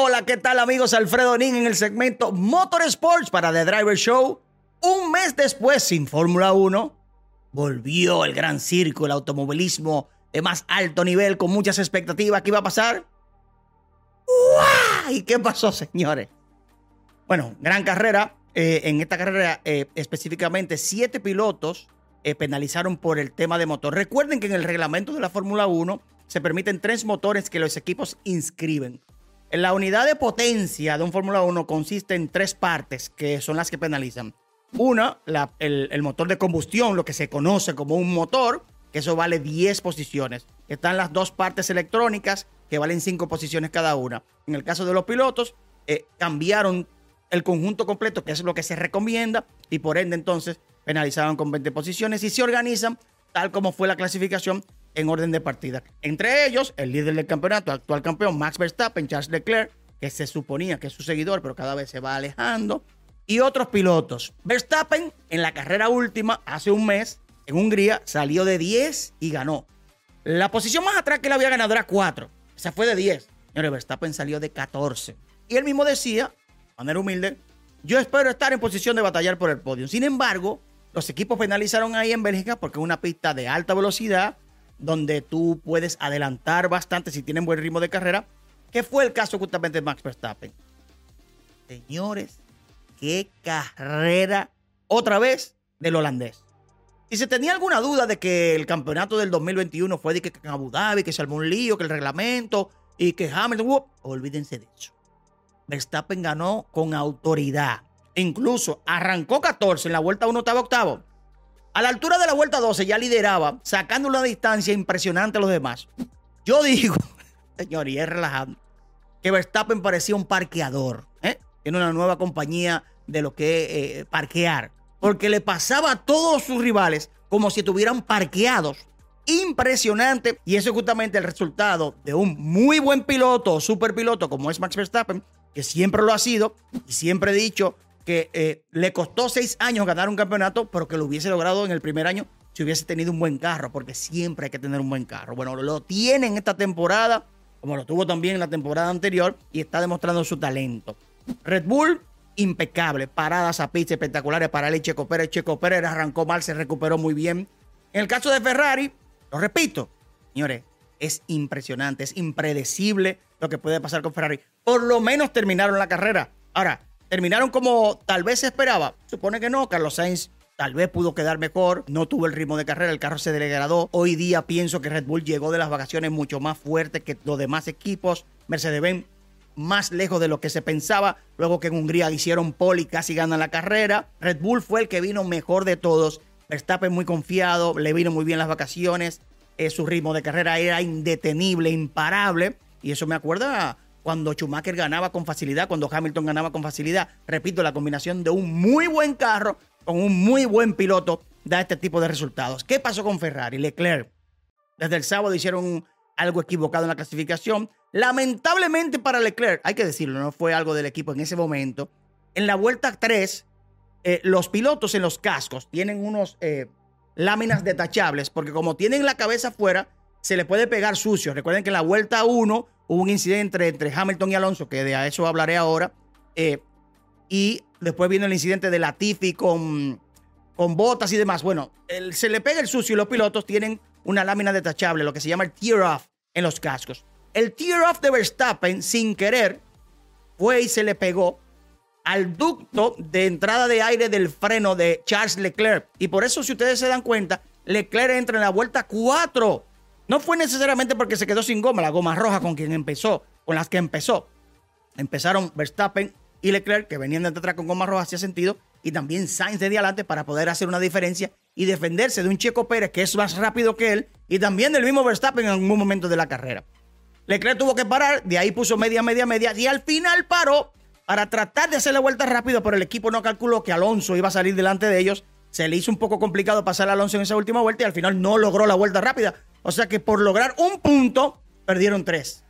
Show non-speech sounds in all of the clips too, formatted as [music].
Hola, ¿qué tal amigos? Alfredo Nin en el segmento Motorsports para The Driver Show. Un mes después, sin Fórmula 1, volvió el gran circo, el automovilismo de más alto nivel, con muchas expectativas. ¿Qué iba a pasar? ¿Y qué pasó, señores? Bueno, gran carrera. Eh, en esta carrera, eh, específicamente, siete pilotos eh, penalizaron por el tema de motor. Recuerden que en el reglamento de la Fórmula 1 se permiten tres motores que los equipos inscriben. La unidad de potencia de un Fórmula 1 consiste en tres partes que son las que penalizan. Una, el, motor de combustión, lo que se conoce como un motor, que eso vale 10 posiciones. Están las dos partes electrónicas, que valen 5 posiciones cada una. En el caso de los pilotos, eh, cambiaron el conjunto completo, que es lo que se recomienda, y por ende entonces penalizaron con 20 posiciones y se organizan tal como fue la clasificación en orden de partida. Entre ellos, el líder del campeonato, actual campeón Max Verstappen, Charles Leclerc, que se suponía que es su seguidor, pero cada vez se va alejando, y otros pilotos. Verstappen, en la carrera última, hace un mes, en Hungría, salió de 10 y ganó. La posición más atrás que le había ganado era 4. Esa fue de 10. Señores, Verstappen salió de 14. Y él mismo decía, de manera humilde, yo espero estar en posición de batallar por el podio. Sin embargo, los equipos penalizaron ahí en Bélgica porque es una pista de alta velocidad donde tú puedes adelantar bastante si tienen buen ritmo de carrera, que fue el caso justamente de Max Verstappen. Señores, qué carrera otra vez del holandés. Si se tenía alguna duda de que el campeonato del 2021 fue de que en Abu Dhabi, que se armó un lío, que el reglamento y que Hamilton, olvídense de eso. Verstappen ganó con autoridad. Incluso arrancó 14 en la vuelta 1 octavo octavo. A la altura de la vuelta 12 ya lideraba, sacando una distancia impresionante a los demás. Yo [laughs] digo, señor, y es relajando, que Verstappen parecía un parqueador. ¿eh? Tiene una nueva compañía de lo que es eh, parquear. Porque le pasaba a todos sus rivales como si estuvieran parqueados. Impresionante. Y eso es justamente el resultado de un muy buen piloto, super piloto como es Max Verstappen, que siempre lo ha sido y siempre he dicho que eh, le costó seis años ganar un campeonato, pero que lo hubiese logrado en el primer año si hubiese tenido un buen carro, porque siempre hay que tener un buen carro. Bueno, lo tiene en esta temporada, como lo tuvo también en la temporada anterior, y está demostrando su talento. Red Bull, impecable, paradas a pista espectaculares para el Checo Pérez. Checo Pérez arrancó mal, se recuperó muy bien. En el caso de Ferrari, lo repito, señores, es impresionante, es impredecible lo que puede pasar con Ferrari. Por lo menos terminaron la carrera. Ahora, terminaron como tal vez se esperaba. Supone que no, Carlos Sainz tal vez pudo quedar mejor, no tuvo el ritmo de carrera, el carro se degradó. Hoy día pienso que Red Bull llegó de las vacaciones mucho más fuerte que los demás equipos. Mercedes-Benz más lejos de lo que se pensaba. Luego que en Hungría hicieron pole y casi ganan la carrera. Red Bull fue el que vino mejor de todos. Verstappen muy confiado, le vino muy bien las vacaciones. Eh, su ritmo de carrera era indetenible, imparable. Y eso me acuerda cuando Schumacher ganaba con facilidad, cuando Hamilton ganaba con facilidad. Repito, la combinación de un muy buen carro con un muy buen piloto da este tipo de resultados. ¿Qué pasó con Ferrari? Leclerc. Desde el sábado hicieron algo equivocado en la clasificación. Lamentablemente para Leclerc, hay que decirlo, no fue algo del equipo en ese momento. En la vuelta 3, eh, los pilotos en los cascos tienen unos eh, láminas detachables porque como tienen la cabeza afuera, se le puede pegar sucio. Recuerden que en la vuelta 1 hubo un incidente entre Hamilton y Alonso, que de eso hablaré ahora. Eh, y después viene el incidente de Latifi con, con botas y demás. Bueno, se le pega el sucio y los pilotos tienen una lámina detachable, lo que se llama el tear off en los cascos. El tear off de Verstappen, sin querer, fue y se le pegó al ducto de entrada de aire del freno de Charles Leclerc. Y por eso, si ustedes se dan cuenta, Leclerc entra en la vuelta 4 no fue necesariamente porque se quedó sin goma, la goma roja con quien empezó, con las que empezó. Empezaron Verstappen y Leclerc, que venían de atrás con goma roja, hacía sentido, y también Sainz de adelante para poder hacer una diferencia y defenderse de un Checo Pérez que es más rápido que él y también del mismo Verstappen en algún momento de la carrera. Leclerc tuvo que parar, de ahí puso media, media, media y al final paró para tratar de hacer la vuelta rápido, pero el equipo no calculó que Alonso iba a salir delante de ellos. Se le hizo un poco complicado pasar a Alonso en esa última vuelta y al final no logró la vuelta rápida. O sea que por lograr un punto, perdieron tres.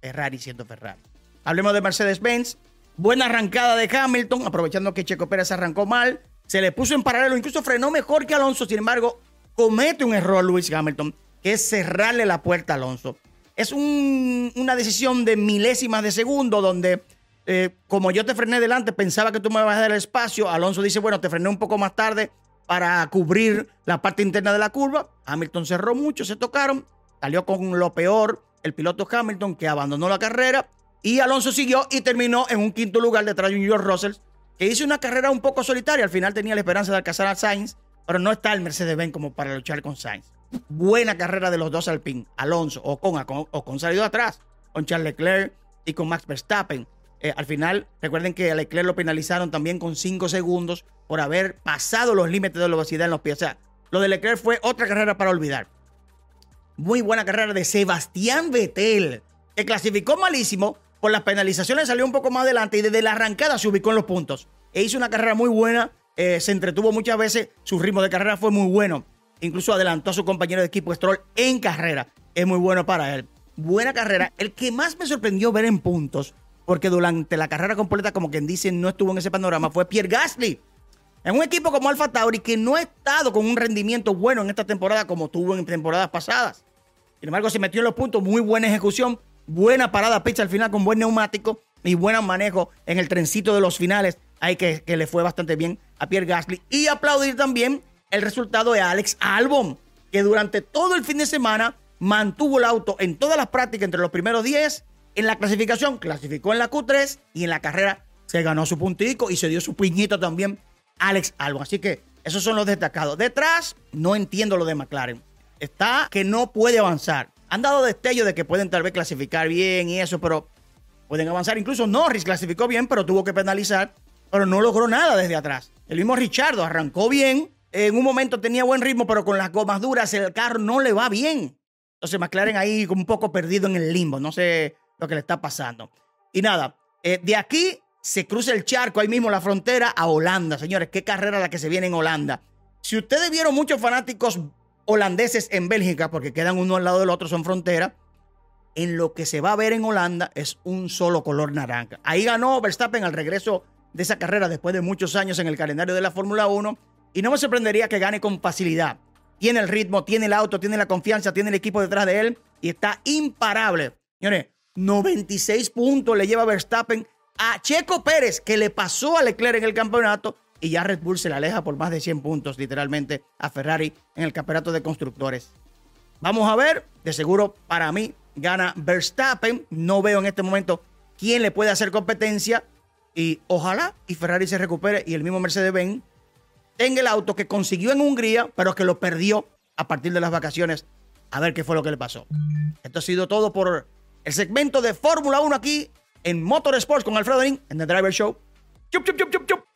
Ferrari siendo Ferrari. Hablemos de Mercedes-Benz. Buena arrancada de Hamilton, aprovechando que Checo Pérez arrancó mal. Se le puso en paralelo, incluso frenó mejor que Alonso. Sin embargo, comete un error Luis Hamilton, que es cerrarle la puerta a Alonso. es una decisión de milésimas de segundo donde eh, como yo te frené delante, pensaba que tú me ibas a dar el espacio. Alonso dice, bueno, te frené un poco más tarde para cubrir la parte interna de la curva. Hamilton cerró mucho, se tocaron, salió con lo peor el piloto Hamilton que abandonó la carrera y Alonso siguió y terminó en un quinto lugar detrás de George Russell que hizo una carrera un poco solitaria. Al final tenía la esperanza de alcanzar a Sainz, pero no está el Mercedes-Benz como para luchar con Sainz. Buena carrera de los dos Alpine, Alonso o con, o con salido atrás, con Charles Leclerc y con Max Verstappen. Eh, al final, recuerden que a Leclerc lo penalizaron también con 5 segundos por haber pasado los límites de velocidad en los pies. O sea, lo de Leclerc fue otra carrera para olvidar. Muy buena carrera de Sebastián Vettel, que clasificó malísimo. Por las penalizaciones salió un poco más adelante y desde la arrancada se ubicó en los puntos. E hizo una carrera muy buena, eh, se entretuvo muchas veces, su ritmo de carrera fue muy bueno. Incluso adelantó a su compañero de equipo Stroll en carrera. Es muy bueno para él. Buena carrera. El que más me sorprendió ver en puntos porque durante la carrera completa, como quien dice, no estuvo en ese panorama, fue Pierre Gasly. En un equipo como Alfa Tauri que no ha estado con un rendimiento bueno en esta temporada como tuvo en temporadas pasadas. Sin embargo, se metió en los puntos, muy buena ejecución, buena parada pizza al final con buen neumático y buen manejo en el trencito de los finales. Ahí que, que le fue bastante bien a Pierre Gasly. Y aplaudir también el resultado de Alex Albon, que durante todo el fin de semana mantuvo el auto en todas las prácticas entre los primeros 10 en la clasificación clasificó en la Q3 y en la carrera se ganó su puntico y se dio su piñito también Alex Albon. Así que esos son los destacados. Detrás, no entiendo lo de McLaren. Está que no puede avanzar. Han dado destello de que pueden tal vez clasificar bien y eso, pero pueden avanzar. Incluso Norris clasificó bien, pero tuvo que penalizar, pero no logró nada desde atrás. El mismo Richardo arrancó bien, en un momento tenía buen ritmo, pero con las gomas duras el carro no le va bien. Entonces McLaren ahí un poco perdido en el limbo. No sé lo que le está pasando. Y nada, eh, de aquí se cruza el charco, ahí mismo la frontera, a Holanda. Señores, qué carrera la que se viene en Holanda. Si ustedes vieron muchos fanáticos holandeses en Bélgica, porque quedan uno al lado del otro, son frontera, en lo que se va a ver en Holanda es un solo color naranja. Ahí ganó Verstappen al regreso de esa carrera después de muchos años en el calendario de la Fórmula 1 y no me sorprendería que gane con facilidad. Tiene el ritmo, tiene el auto, tiene la confianza, tiene el equipo detrás de él y está imparable. Señores, 96 puntos le lleva Verstappen a Checo Pérez, que le pasó a Leclerc en el campeonato. Y ya Red Bull se le aleja por más de 100 puntos, literalmente, a Ferrari en el campeonato de constructores. Vamos a ver, de seguro para mí gana Verstappen. No veo en este momento quién le puede hacer competencia. Y ojalá y Ferrari se recupere y el mismo Mercedes-Benz tenga el auto que consiguió en Hungría, pero que lo perdió a partir de las vacaciones. A ver qué fue lo que le pasó. Esto ha sido todo por el segmento de Fórmula 1 aquí en Motorsports con Alfredo en The Driver Show. ¡Chup, chup, chup, chup, chup!